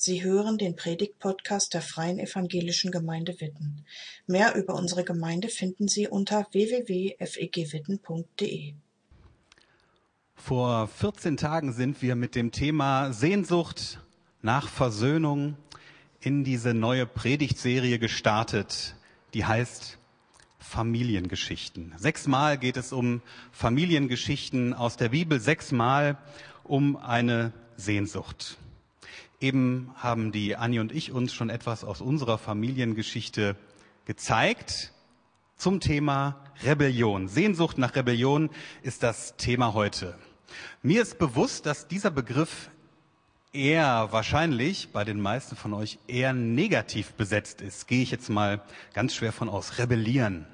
Sie hören den Predigt-Podcast der Freien Evangelischen Gemeinde Witten. Mehr über unsere Gemeinde finden Sie unter www.fegwitten.de. Vor 14 Tagen sind wir mit dem Thema Sehnsucht nach Versöhnung in diese neue Predigtserie gestartet, die heißt Familiengeschichten. Sechsmal geht es um Familiengeschichten aus der Bibel, sechsmal um eine Sehnsucht. Eben haben die Anni und ich uns schon etwas aus unserer Familiengeschichte gezeigt zum Thema Rebellion. Sehnsucht nach Rebellion ist das Thema heute. Mir ist bewusst, dass dieser Begriff eher wahrscheinlich bei den meisten von euch eher negativ besetzt ist. Gehe ich jetzt mal ganz schwer von aus. Rebellieren.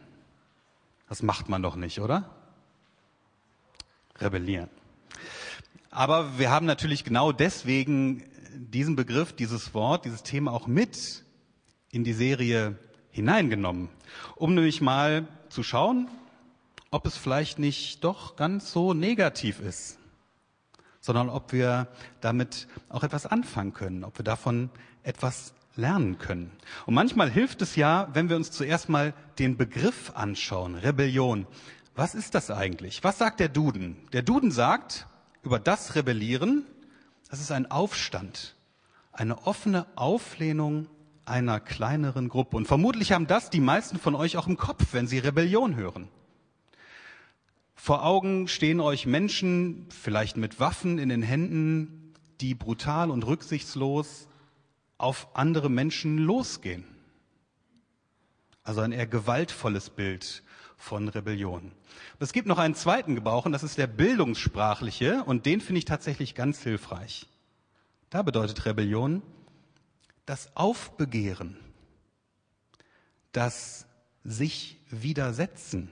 Das macht man doch nicht, oder? Rebellieren. Aber wir haben natürlich genau deswegen diesen Begriff, dieses Wort, dieses Thema auch mit in die Serie hineingenommen, um nämlich mal zu schauen, ob es vielleicht nicht doch ganz so negativ ist, sondern ob wir damit auch etwas anfangen können, ob wir davon etwas lernen können. Und manchmal hilft es ja, wenn wir uns zuerst mal den Begriff anschauen, Rebellion. Was ist das eigentlich? Was sagt der Duden? Der Duden sagt über das Rebellieren, das ist ein Aufstand, eine offene Auflehnung einer kleineren Gruppe. Und vermutlich haben das die meisten von euch auch im Kopf, wenn sie Rebellion hören. Vor Augen stehen euch Menschen, vielleicht mit Waffen in den Händen, die brutal und rücksichtslos auf andere Menschen losgehen. Also ein eher gewaltvolles Bild von Rebellion. es gibt noch einen zweiten Gebrauch, und das ist der bildungssprachliche, und den finde ich tatsächlich ganz hilfreich. Da bedeutet Rebellion das Aufbegehren, das sich widersetzen.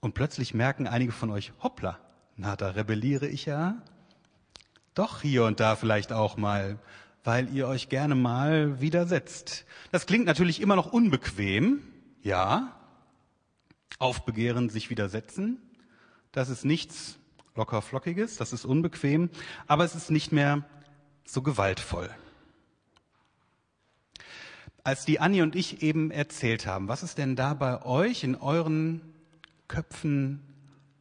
Und plötzlich merken einige von euch, hoppla, na, da rebelliere ich ja doch hier und da vielleicht auch mal, weil ihr euch gerne mal widersetzt. Das klingt natürlich immer noch unbequem, ja, Aufbegehren, sich widersetzen. Das ist nichts locker flockiges, das ist unbequem, aber es ist nicht mehr so gewaltvoll. Als die Anni und ich eben erzählt haben, was ist denn da bei euch in euren Köpfen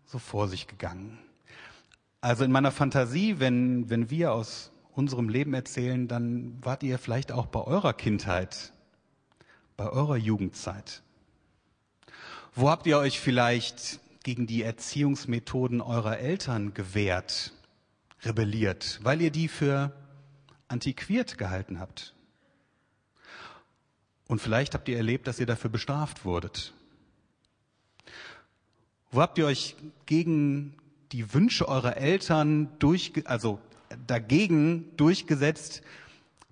so vor sich gegangen? Also in meiner Fantasie, wenn, wenn wir aus unserem Leben erzählen, dann wart ihr vielleicht auch bei eurer Kindheit, bei eurer Jugendzeit. Wo habt ihr euch vielleicht gegen die Erziehungsmethoden eurer Eltern gewehrt, rebelliert, weil ihr die für antiquiert gehalten habt? Und vielleicht habt ihr erlebt, dass ihr dafür bestraft wurdet. Wo habt ihr euch gegen die Wünsche eurer Eltern durch, also dagegen durchgesetzt,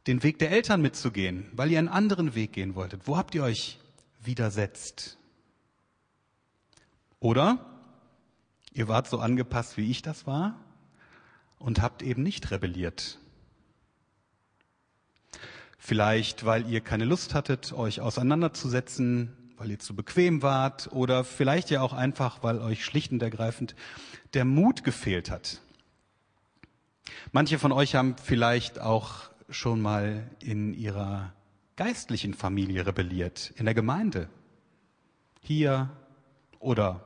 den Weg der Eltern mitzugehen, weil ihr einen anderen Weg gehen wolltet? Wo habt ihr euch widersetzt? Oder ihr wart so angepasst, wie ich das war und habt eben nicht rebelliert. Vielleicht, weil ihr keine Lust hattet, euch auseinanderzusetzen, weil ihr zu bequem wart oder vielleicht ja auch einfach, weil euch schlicht und ergreifend der Mut gefehlt hat. Manche von euch haben vielleicht auch schon mal in ihrer geistlichen Familie rebelliert, in der Gemeinde, hier oder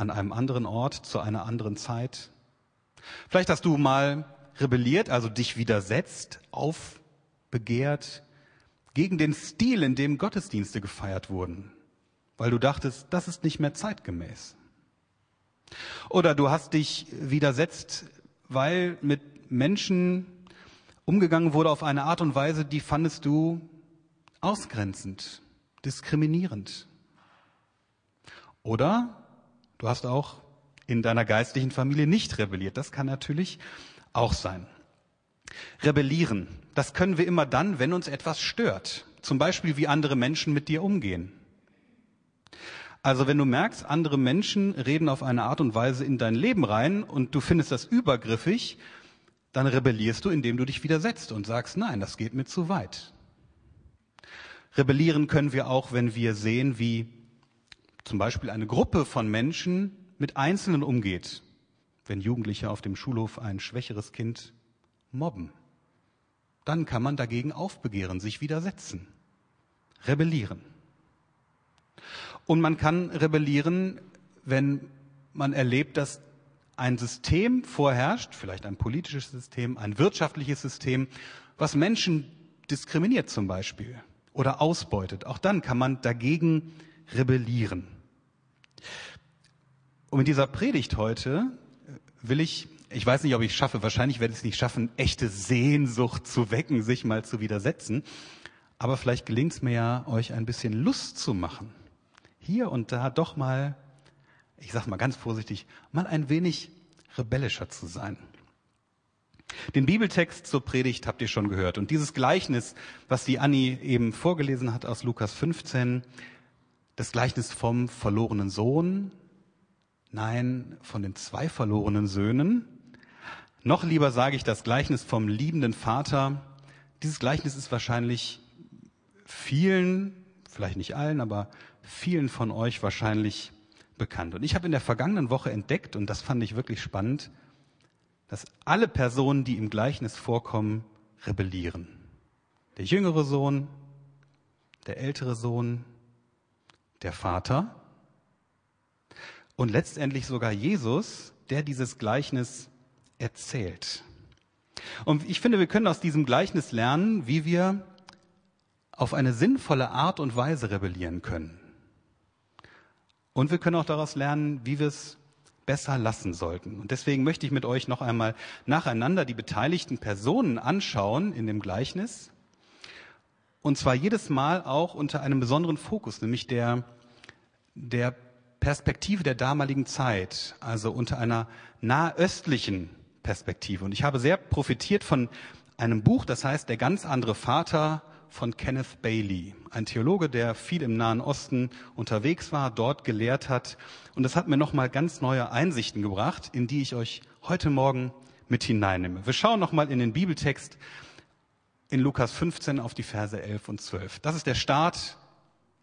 an einem anderen Ort, zu einer anderen Zeit. Vielleicht hast du mal rebelliert, also dich widersetzt, aufbegehrt gegen den Stil, in dem Gottesdienste gefeiert wurden, weil du dachtest, das ist nicht mehr zeitgemäß. Oder du hast dich widersetzt, weil mit Menschen umgegangen wurde auf eine Art und Weise, die fandest du ausgrenzend, diskriminierend. Oder Du hast auch in deiner geistlichen Familie nicht rebelliert. Das kann natürlich auch sein. Rebellieren, das können wir immer dann, wenn uns etwas stört. Zum Beispiel, wie andere Menschen mit dir umgehen. Also wenn du merkst, andere Menschen reden auf eine Art und Weise in dein Leben rein und du findest das übergriffig, dann rebellierst du, indem du dich widersetzt und sagst, nein, das geht mir zu weit. Rebellieren können wir auch, wenn wir sehen, wie zum Beispiel eine Gruppe von Menschen mit Einzelnen umgeht, wenn Jugendliche auf dem Schulhof ein schwächeres Kind mobben. dann kann man dagegen aufbegehren, sich widersetzen, rebellieren. Und man kann rebellieren, wenn man erlebt, dass ein System vorherrscht, vielleicht ein politisches System, ein wirtschaftliches System, was Menschen diskriminiert zum Beispiel oder ausbeutet. Auch dann kann man dagegen rebellieren. Und in dieser Predigt heute will ich, ich weiß nicht, ob ich es schaffe, wahrscheinlich werde ich es nicht schaffen, echte Sehnsucht zu wecken, sich mal zu widersetzen. Aber vielleicht gelingt es mir ja, euch ein bisschen Lust zu machen. Hier und da doch mal ich sage mal ganz vorsichtig, mal ein wenig rebellischer zu sein. Den Bibeltext zur Predigt habt ihr schon gehört. Und dieses Gleichnis, was die Anni eben vorgelesen hat aus Lukas 15, das Gleichnis vom verlorenen Sohn, nein, von den zwei verlorenen Söhnen. Noch lieber sage ich das Gleichnis vom liebenden Vater. Dieses Gleichnis ist wahrscheinlich vielen, vielleicht nicht allen, aber vielen von euch wahrscheinlich bekannt. Und ich habe in der vergangenen Woche entdeckt, und das fand ich wirklich spannend, dass alle Personen, die im Gleichnis vorkommen, rebellieren. Der jüngere Sohn, der ältere Sohn, der Vater und letztendlich sogar Jesus, der dieses Gleichnis erzählt. Und ich finde, wir können aus diesem Gleichnis lernen, wie wir auf eine sinnvolle Art und Weise rebellieren können. Und wir können auch daraus lernen, wie wir es besser lassen sollten. Und deswegen möchte ich mit euch noch einmal nacheinander die beteiligten Personen anschauen in dem Gleichnis. Und zwar jedes Mal auch unter einem besonderen Fokus, nämlich der, der Perspektive der damaligen Zeit, also unter einer nahöstlichen Perspektive. Und ich habe sehr profitiert von einem Buch, das heißt Der ganz andere Vater von Kenneth Bailey, ein Theologe, der viel im Nahen Osten unterwegs war, dort gelehrt hat. Und das hat mir nochmal ganz neue Einsichten gebracht, in die ich euch heute Morgen mit hineinnehme. Wir schauen nochmal in den Bibeltext in Lukas 15 auf die Verse 11 und 12. Das ist der Start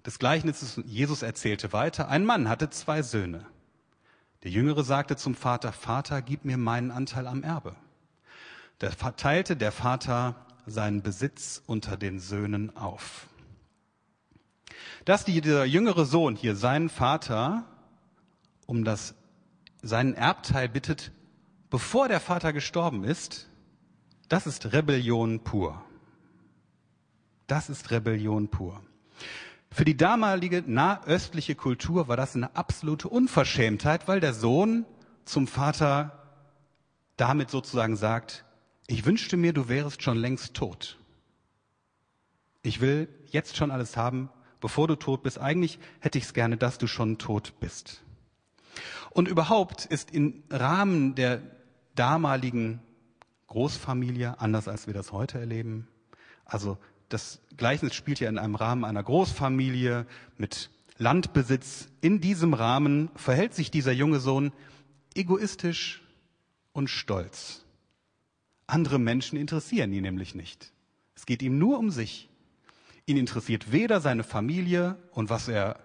des Gleichnisses. Jesus erzählte weiter. Ein Mann hatte zwei Söhne. Der Jüngere sagte zum Vater, Vater, gib mir meinen Anteil am Erbe. Da verteilte der Vater seinen Besitz unter den Söhnen auf. Dass dieser jüngere Sohn hier seinen Vater um das, seinen Erbteil bittet, bevor der Vater gestorben ist, das ist Rebellion pur. Das ist Rebellion pur. Für die damalige nahöstliche Kultur war das eine absolute Unverschämtheit, weil der Sohn zum Vater damit sozusagen sagt, ich wünschte mir, du wärest schon längst tot. Ich will jetzt schon alles haben, bevor du tot bist. Eigentlich hätte ich es gerne, dass du schon tot bist. Und überhaupt ist im Rahmen der damaligen Großfamilie, anders als wir das heute erleben, also das Gleichnis spielt ja in einem Rahmen einer Großfamilie mit Landbesitz. In diesem Rahmen verhält sich dieser junge Sohn egoistisch und stolz. Andere Menschen interessieren ihn nämlich nicht. Es geht ihm nur um sich. Ihn interessiert weder seine Familie und was er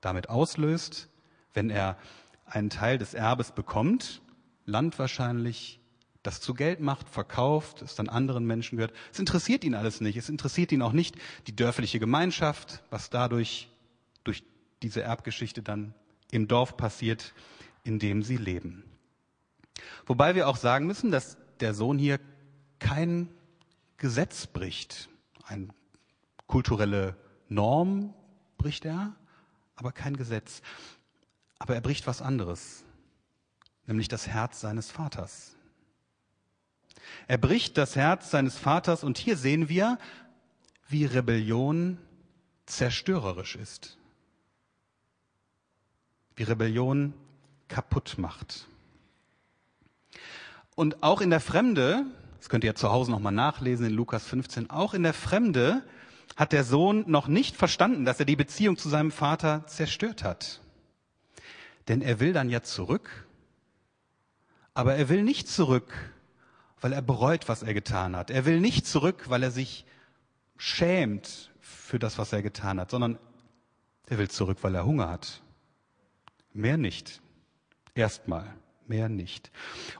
damit auslöst, wenn er einen Teil des Erbes bekommt, Land wahrscheinlich, das zu Geld macht, verkauft, es dann anderen Menschen gehört. Es interessiert ihn alles nicht. Es interessiert ihn auch nicht die dörfliche Gemeinschaft, was dadurch durch diese Erbgeschichte dann im Dorf passiert, in dem sie leben. Wobei wir auch sagen müssen, dass der Sohn hier kein Gesetz bricht. Eine kulturelle Norm bricht er, aber kein Gesetz. Aber er bricht was anderes, nämlich das Herz seines Vaters. Er bricht das Herz seines Vaters und hier sehen wir, wie Rebellion zerstörerisch ist. Wie Rebellion kaputt macht. Und auch in der Fremde, das könnt ihr ja zu Hause nochmal nachlesen in Lukas 15, auch in der Fremde hat der Sohn noch nicht verstanden, dass er die Beziehung zu seinem Vater zerstört hat. Denn er will dann ja zurück, aber er will nicht zurück, weil er bereut, was er getan hat. Er will nicht zurück, weil er sich schämt für das, was er getan hat, sondern er will zurück, weil er Hunger hat. Mehr nicht. Erstmal mehr nicht.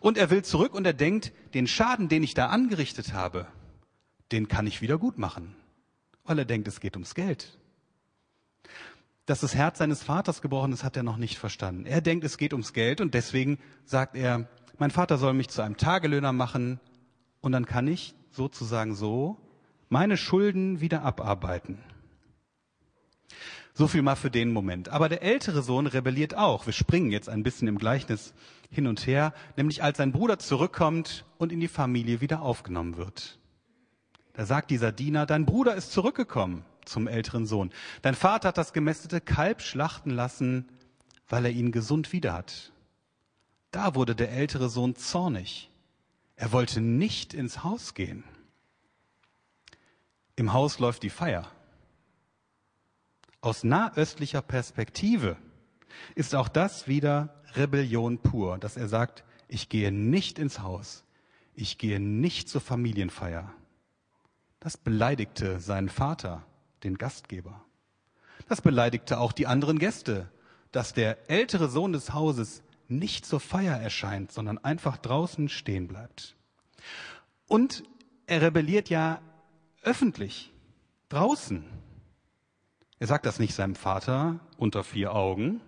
Und er will zurück und er denkt, den Schaden, den ich da angerichtet habe, den kann ich wieder gut machen, weil er denkt, es geht ums Geld. Dass das Herz seines Vaters gebrochen ist, hat er noch nicht verstanden. Er denkt, es geht ums Geld und deswegen sagt er, mein Vater soll mich zu einem Tagelöhner machen und dann kann ich sozusagen so meine Schulden wieder abarbeiten. So viel mal für den Moment. Aber der ältere Sohn rebelliert auch. Wir springen jetzt ein bisschen im Gleichnis hin und her, nämlich als sein Bruder zurückkommt und in die Familie wieder aufgenommen wird. Da sagt dieser Diener, dein Bruder ist zurückgekommen zum älteren Sohn. Dein Vater hat das gemästete Kalb schlachten lassen, weil er ihn gesund wieder hat. Da wurde der ältere Sohn zornig. Er wollte nicht ins Haus gehen. Im Haus läuft die Feier. Aus nahöstlicher Perspektive ist auch das wieder Rebellion pur, dass er sagt, ich gehe nicht ins Haus, ich gehe nicht zur Familienfeier. Das beleidigte seinen Vater, den Gastgeber. Das beleidigte auch die anderen Gäste, dass der ältere Sohn des Hauses nicht zur Feier erscheint, sondern einfach draußen stehen bleibt. Und er rebelliert ja öffentlich, draußen. Er sagt das nicht seinem Vater unter vier Augen,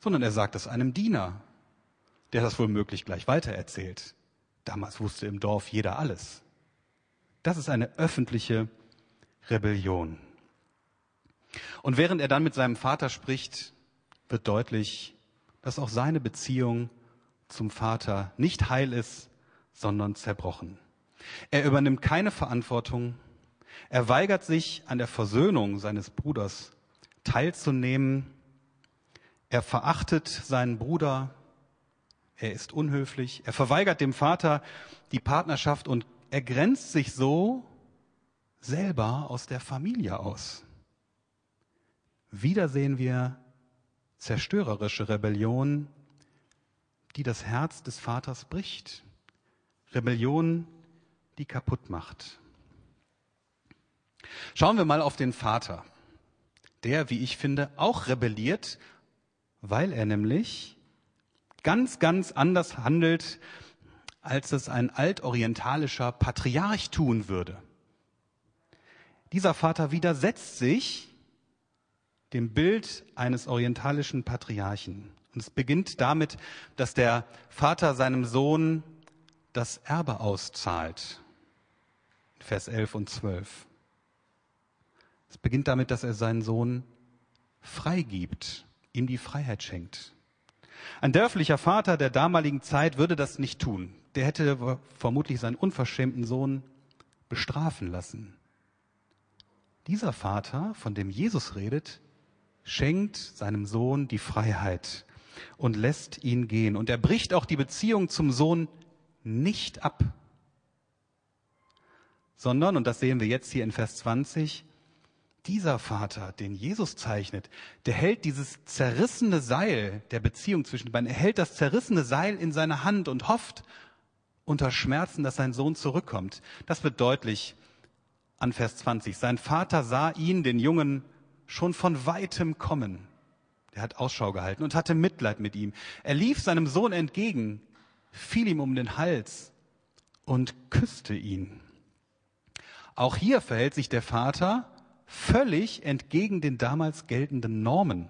sondern er sagt es einem Diener, der das womöglich gleich weitererzählt. Damals wusste im Dorf jeder alles. Das ist eine öffentliche Rebellion. Und während er dann mit seinem Vater spricht, wird deutlich, dass auch seine Beziehung zum Vater nicht heil ist, sondern zerbrochen. Er übernimmt keine Verantwortung. Er weigert sich, an der Versöhnung seines Bruders teilzunehmen. Er verachtet seinen Bruder. Er ist unhöflich. Er verweigert dem Vater die Partnerschaft und er grenzt sich so selber aus der Familie aus. Wieder sehen wir zerstörerische Rebellion, die das Herz des Vaters bricht. Rebellion, die kaputt macht. Schauen wir mal auf den Vater, der, wie ich finde, auch rebelliert, weil er nämlich ganz, ganz anders handelt, als es ein altorientalischer Patriarch tun würde. Dieser Vater widersetzt sich dem Bild eines orientalischen Patriarchen. Und es beginnt damit, dass der Vater seinem Sohn das Erbe auszahlt. Vers 11 und 12. Es beginnt damit, dass er seinen Sohn freigibt, ihm die Freiheit schenkt. Ein dörflicher Vater der damaligen Zeit würde das nicht tun. Der hätte vermutlich seinen unverschämten Sohn bestrafen lassen. Dieser Vater, von dem Jesus redet, schenkt seinem Sohn die Freiheit und lässt ihn gehen. Und er bricht auch die Beziehung zum Sohn nicht ab, sondern, und das sehen wir jetzt hier in Vers 20, dieser Vater, den Jesus zeichnet, der hält dieses zerrissene Seil der Beziehung zwischen den beiden, er hält das zerrissene Seil in seiner Hand und hofft unter Schmerzen, dass sein Sohn zurückkommt. Das wird deutlich an Vers 20. Sein Vater sah ihn, den Jungen, schon von weitem kommen. Er hat Ausschau gehalten und hatte Mitleid mit ihm. Er lief seinem Sohn entgegen, fiel ihm um den Hals und küsste ihn. Auch hier verhält sich der Vater völlig entgegen den damals geltenden Normen.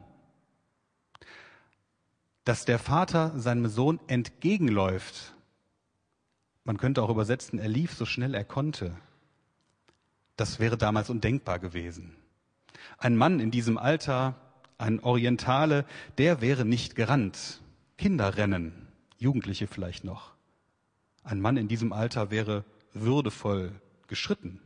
Dass der Vater seinem Sohn entgegenläuft, man könnte auch übersetzen, er lief so schnell er konnte, das wäre damals undenkbar gewesen. Ein Mann in diesem Alter, ein Orientale, der wäre nicht gerannt. Kinder rennen, Jugendliche vielleicht noch. Ein Mann in diesem Alter wäre würdevoll geschritten.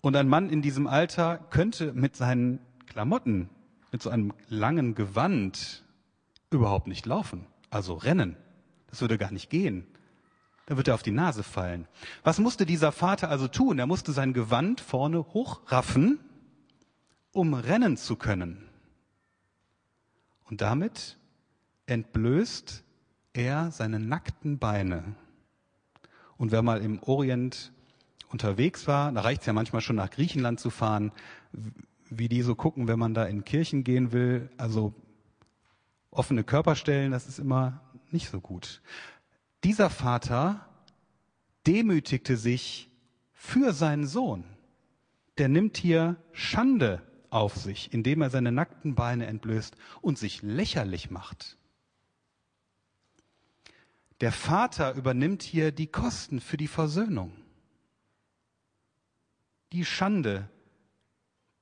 Und ein Mann in diesem Alter könnte mit seinen Klamotten, mit so einem langen Gewand überhaupt nicht laufen, also rennen. Das würde gar nicht gehen. Da wird er auf die Nase fallen. Was musste dieser Vater also tun? Er musste sein Gewand vorne hochraffen, um rennen zu können. Und damit entblößt er seine nackten Beine. Und wer mal im Orient unterwegs war, da reicht es ja manchmal schon nach Griechenland zu fahren, wie die so gucken, wenn man da in Kirchen gehen will. Also offene Körperstellen, das ist immer nicht so gut. Dieser Vater demütigte sich für seinen Sohn. Der nimmt hier Schande auf sich, indem er seine nackten Beine entblößt und sich lächerlich macht. Der Vater übernimmt hier die Kosten für die Versöhnung. Die Schande,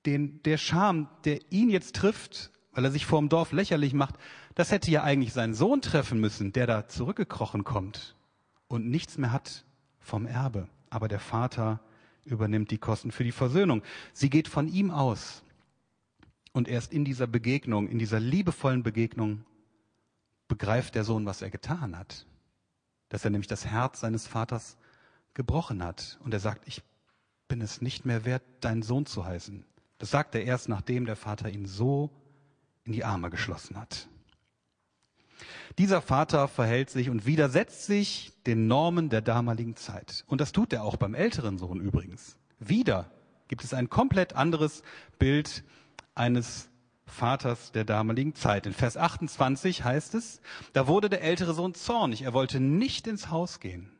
den, der Scham, der ihn jetzt trifft, weil er sich vor dem Dorf lächerlich macht, das hätte ja eigentlich seinen Sohn treffen müssen, der da zurückgekrochen kommt und nichts mehr hat vom Erbe. Aber der Vater übernimmt die Kosten für die Versöhnung. Sie geht von ihm aus. Und erst in dieser Begegnung, in dieser liebevollen Begegnung, begreift der Sohn, was er getan hat. Dass er nämlich das Herz seines Vaters gebrochen hat. Und er sagt, ich bin es nicht mehr wert, deinen Sohn zu heißen. Das sagt er erst, nachdem der Vater ihn so in die Arme geschlossen hat. Dieser Vater verhält sich und widersetzt sich den Normen der damaligen Zeit. Und das tut er auch beim älteren Sohn übrigens. Wieder gibt es ein komplett anderes Bild eines Vaters der damaligen Zeit. In Vers 28 heißt es, da wurde der ältere Sohn zornig, er wollte nicht ins Haus gehen.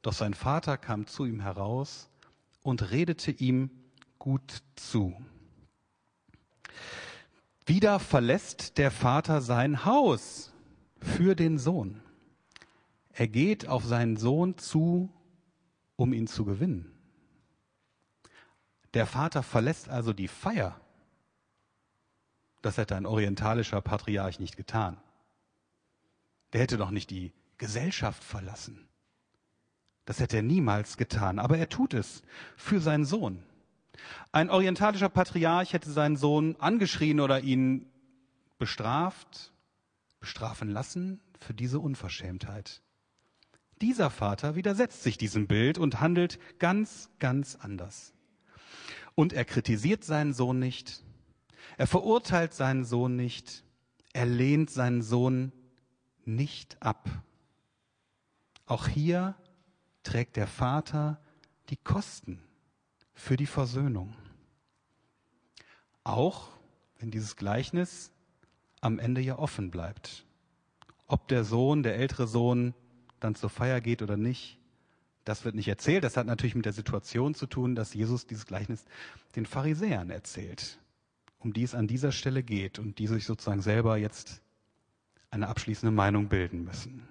Doch sein Vater kam zu ihm heraus und redete ihm gut zu. Wieder verlässt der Vater sein Haus für den Sohn. Er geht auf seinen Sohn zu, um ihn zu gewinnen. Der Vater verlässt also die Feier. Das hätte ein orientalischer Patriarch nicht getan. Der hätte doch nicht die Gesellschaft verlassen. Das hätte er niemals getan, aber er tut es für seinen Sohn. Ein orientalischer Patriarch hätte seinen Sohn angeschrien oder ihn bestraft, bestrafen lassen für diese Unverschämtheit. Dieser Vater widersetzt sich diesem Bild und handelt ganz, ganz anders. Und er kritisiert seinen Sohn nicht, er verurteilt seinen Sohn nicht, er lehnt seinen Sohn nicht ab. Auch hier trägt der Vater die Kosten für die Versöhnung. Auch wenn dieses Gleichnis am Ende ja offen bleibt. Ob der Sohn, der ältere Sohn, dann zur Feier geht oder nicht, das wird nicht erzählt. Das hat natürlich mit der Situation zu tun, dass Jesus dieses Gleichnis den Pharisäern erzählt, um die es an dieser Stelle geht und die sich sozusagen selber jetzt eine abschließende Meinung bilden müssen.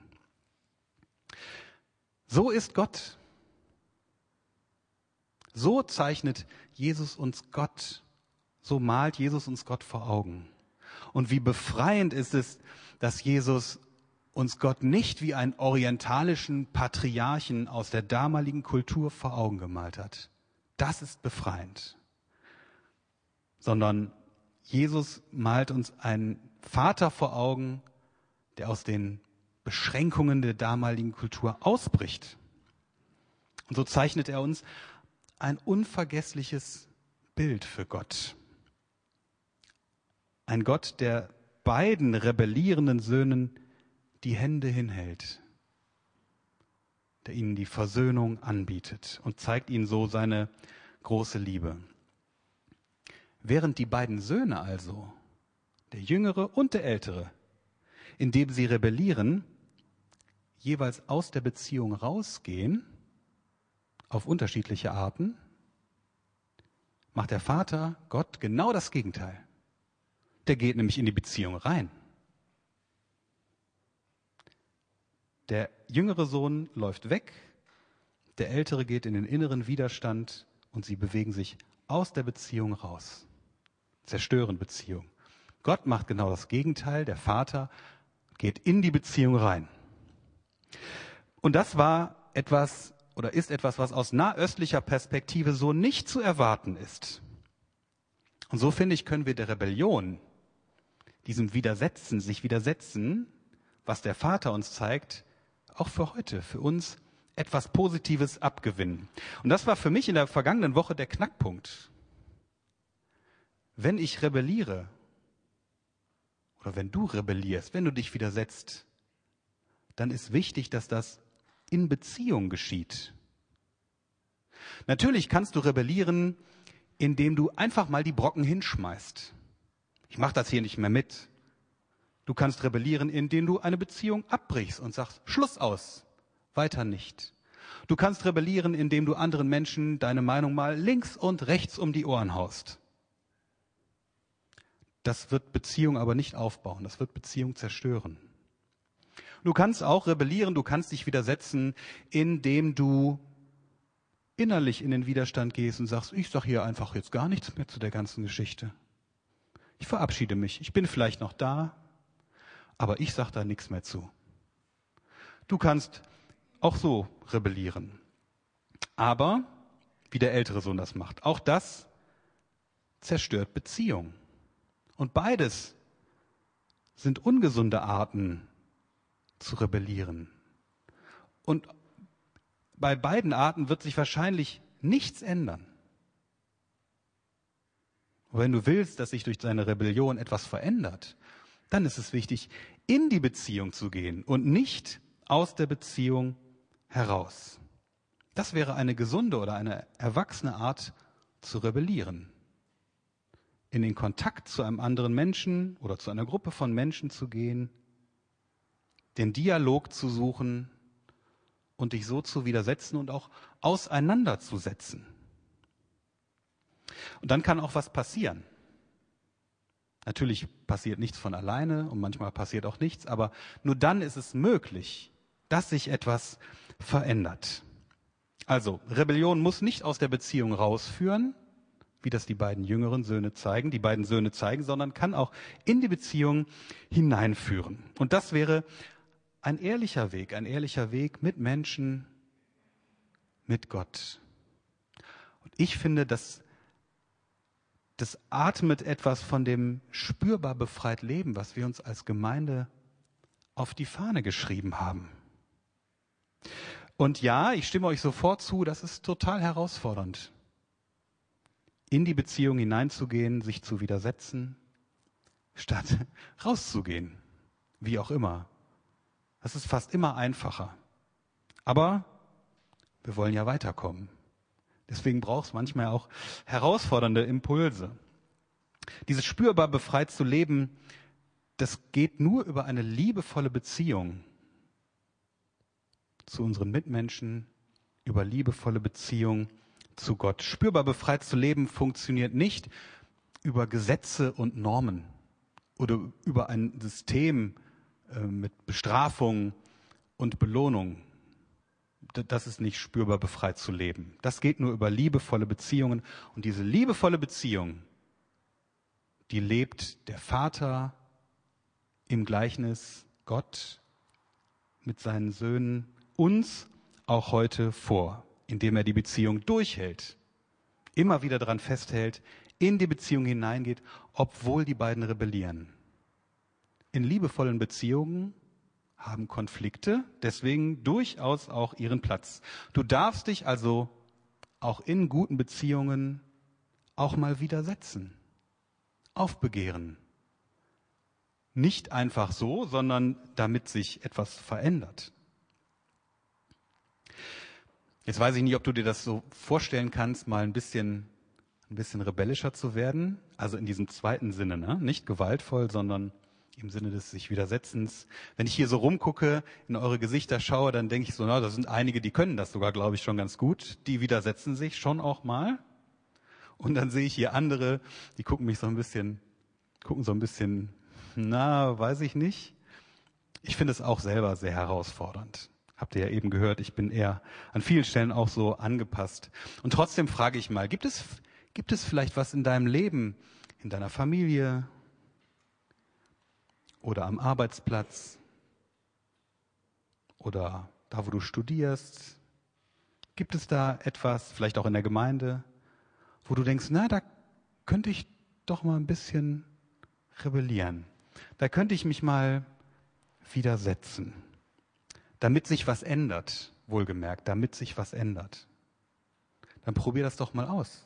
So ist Gott. So zeichnet Jesus uns Gott, so malt Jesus uns Gott vor Augen. Und wie befreiend ist es, dass Jesus uns Gott nicht wie einen orientalischen Patriarchen aus der damaligen Kultur vor Augen gemalt hat. Das ist befreiend. Sondern Jesus malt uns einen Vater vor Augen, der aus den Beschränkungen der damaligen Kultur ausbricht. Und so zeichnet er uns ein unvergessliches Bild für Gott. Ein Gott, der beiden rebellierenden Söhnen die Hände hinhält, der ihnen die Versöhnung anbietet und zeigt ihnen so seine große Liebe. Während die beiden Söhne also, der jüngere und der ältere, indem sie rebellieren, jeweils aus der Beziehung rausgehen, auf unterschiedliche Arten, macht der Vater, Gott, genau das Gegenteil. Der geht nämlich in die Beziehung rein. Der jüngere Sohn läuft weg, der ältere geht in den inneren Widerstand und sie bewegen sich aus der Beziehung raus, zerstören Beziehung. Gott macht genau das Gegenteil, der Vater geht in die Beziehung rein. Und das war etwas oder ist etwas, was aus nahöstlicher Perspektive so nicht zu erwarten ist. Und so finde ich, können wir der Rebellion, diesem Widersetzen, sich widersetzen, was der Vater uns zeigt, auch für heute, für uns etwas Positives abgewinnen. Und das war für mich in der vergangenen Woche der Knackpunkt. Wenn ich rebelliere, oder wenn du rebellierst, wenn du dich widersetzt, dann ist wichtig, dass das in Beziehung geschieht. Natürlich kannst du rebellieren, indem du einfach mal die Brocken hinschmeißt. Ich mache das hier nicht mehr mit. Du kannst rebellieren, indem du eine Beziehung abbrichst und sagst, Schluss aus, weiter nicht. Du kannst rebellieren, indem du anderen Menschen deine Meinung mal links und rechts um die Ohren haust. Das wird Beziehung aber nicht aufbauen, das wird Beziehung zerstören. Du kannst auch rebellieren, du kannst dich widersetzen, indem du innerlich in den Widerstand gehst und sagst, ich sag hier einfach jetzt gar nichts mehr zu der ganzen Geschichte. Ich verabschiede mich. Ich bin vielleicht noch da, aber ich sag da nichts mehr zu. Du kannst auch so rebellieren. Aber, wie der ältere Sohn das macht, auch das zerstört Beziehung. Und beides sind ungesunde Arten zu rebellieren. Und bei beiden Arten wird sich wahrscheinlich nichts ändern. Und wenn du willst, dass sich durch deine Rebellion etwas verändert, dann ist es wichtig, in die Beziehung zu gehen und nicht aus der Beziehung heraus. Das wäre eine gesunde oder eine erwachsene Art zu rebellieren. In den Kontakt zu einem anderen Menschen oder zu einer Gruppe von Menschen zu gehen, den Dialog zu suchen und dich so zu widersetzen und auch auseinanderzusetzen. Und dann kann auch was passieren. Natürlich passiert nichts von alleine und manchmal passiert auch nichts, aber nur dann ist es möglich, dass sich etwas verändert. Also, Rebellion muss nicht aus der Beziehung rausführen, wie das die beiden jüngeren Söhne zeigen, die beiden Söhne zeigen, sondern kann auch in die Beziehung hineinführen. Und das wäre ein ehrlicher Weg, ein ehrlicher Weg mit Menschen, mit Gott. Und ich finde, dass das atmet etwas von dem spürbar befreit Leben, was wir uns als Gemeinde auf die Fahne geschrieben haben. Und ja, ich stimme euch sofort zu, das ist total herausfordernd. In die Beziehung hineinzugehen, sich zu widersetzen, statt rauszugehen. Wie auch immer. Das ist fast immer einfacher. Aber wir wollen ja weiterkommen. Deswegen braucht es manchmal auch herausfordernde Impulse. Dieses spürbar befreit zu leben, das geht nur über eine liebevolle Beziehung zu unseren Mitmenschen, über liebevolle Beziehung zu Gott. Spürbar befreit zu leben funktioniert nicht über Gesetze und Normen oder über ein System äh, mit Bestrafung und Belohnung das ist nicht spürbar befreit zu leben. Das geht nur über liebevolle Beziehungen. Und diese liebevolle Beziehung, die lebt der Vater im Gleichnis Gott mit seinen Söhnen uns auch heute vor, indem er die Beziehung durchhält, immer wieder daran festhält, in die Beziehung hineingeht, obwohl die beiden rebellieren. In liebevollen Beziehungen haben Konflikte, deswegen durchaus auch ihren Platz. Du darfst dich also auch in guten Beziehungen auch mal widersetzen, aufbegehren. Nicht einfach so, sondern damit sich etwas verändert. Jetzt weiß ich nicht, ob du dir das so vorstellen kannst, mal ein bisschen, ein bisschen rebellischer zu werden. Also in diesem zweiten Sinne, ne? nicht gewaltvoll, sondern im Sinne des sich Widersetzens. Wenn ich hier so rumgucke, in eure Gesichter schaue, dann denke ich so, na, da sind einige, die können das sogar, glaube ich, schon ganz gut. Die widersetzen sich schon auch mal. Und dann sehe ich hier andere, die gucken mich so ein bisschen, gucken so ein bisschen, na, weiß ich nicht. Ich finde es auch selber sehr herausfordernd. Habt ihr ja eben gehört, ich bin eher an vielen Stellen auch so angepasst. Und trotzdem frage ich mal, gibt es, gibt es vielleicht was in deinem Leben, in deiner Familie, oder am Arbeitsplatz oder da, wo du studierst? Gibt es da etwas, vielleicht auch in der Gemeinde, wo du denkst, na, da könnte ich doch mal ein bisschen rebellieren. Da könnte ich mich mal widersetzen, damit sich was ändert, wohlgemerkt, damit sich was ändert. Dann probier das doch mal aus.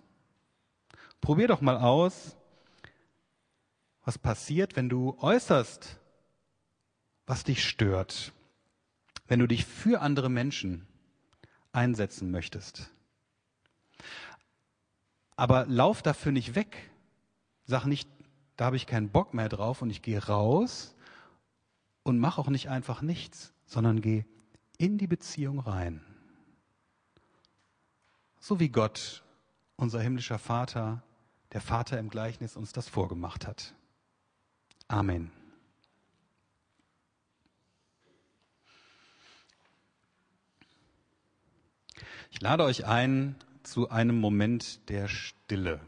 Probier doch mal aus, was passiert, wenn du äußerst, was dich stört, wenn du dich für andere Menschen einsetzen möchtest. Aber lauf dafür nicht weg. Sag nicht, da habe ich keinen Bock mehr drauf und ich gehe raus und mach auch nicht einfach nichts, sondern geh in die Beziehung rein. so wie Gott, unser himmlischer Vater, der Vater im Gleichnis uns das vorgemacht hat. Amen. Ich lade euch ein zu einem Moment der Stille.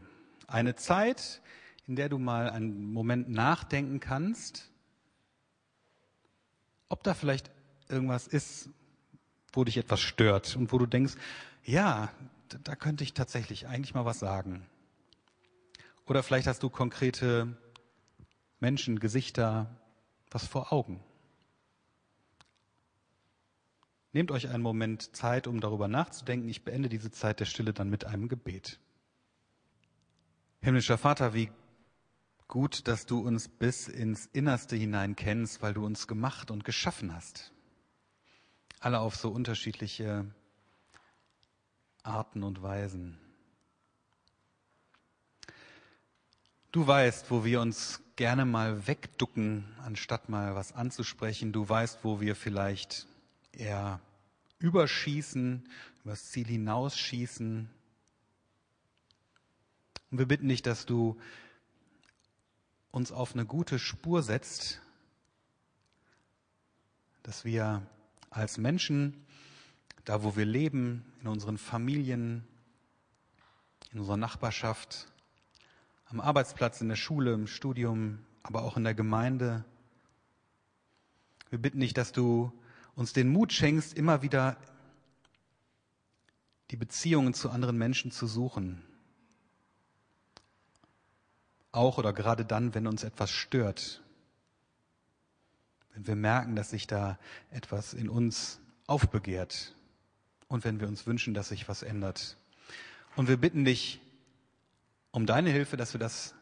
Eine Zeit, in der du mal einen Moment nachdenken kannst, ob da vielleicht irgendwas ist, wo dich etwas stört und wo du denkst, ja, da könnte ich tatsächlich eigentlich mal was sagen. Oder vielleicht hast du konkrete Menschen, Gesichter, was vor Augen. Nehmt euch einen Moment Zeit, um darüber nachzudenken. Ich beende diese Zeit der Stille dann mit einem Gebet. Himmlischer Vater, wie gut, dass du uns bis ins Innerste hinein kennst, weil du uns gemacht und geschaffen hast. Alle auf so unterschiedliche Arten und Weisen. Du weißt, wo wir uns gerne mal wegducken, anstatt mal was anzusprechen. Du weißt, wo wir vielleicht eher überschießen, übers Ziel hinausschießen. Und wir bitten dich, dass du uns auf eine gute Spur setzt, dass wir als Menschen, da wo wir leben, in unseren Familien, in unserer Nachbarschaft, am Arbeitsplatz, in der Schule, im Studium, aber auch in der Gemeinde, wir bitten dich, dass du uns den Mut schenkst, immer wieder die Beziehungen zu anderen Menschen zu suchen. Auch oder gerade dann, wenn uns etwas stört. Wenn wir merken, dass sich da etwas in uns aufbegehrt. Und wenn wir uns wünschen, dass sich was ändert. Und wir bitten dich um deine Hilfe, dass wir das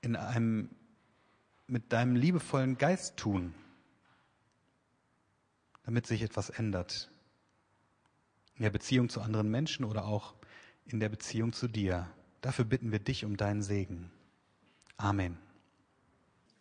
in einem, mit deinem liebevollen Geist tun damit sich etwas ändert. In der Beziehung zu anderen Menschen oder auch in der Beziehung zu dir. Dafür bitten wir dich um deinen Segen. Amen.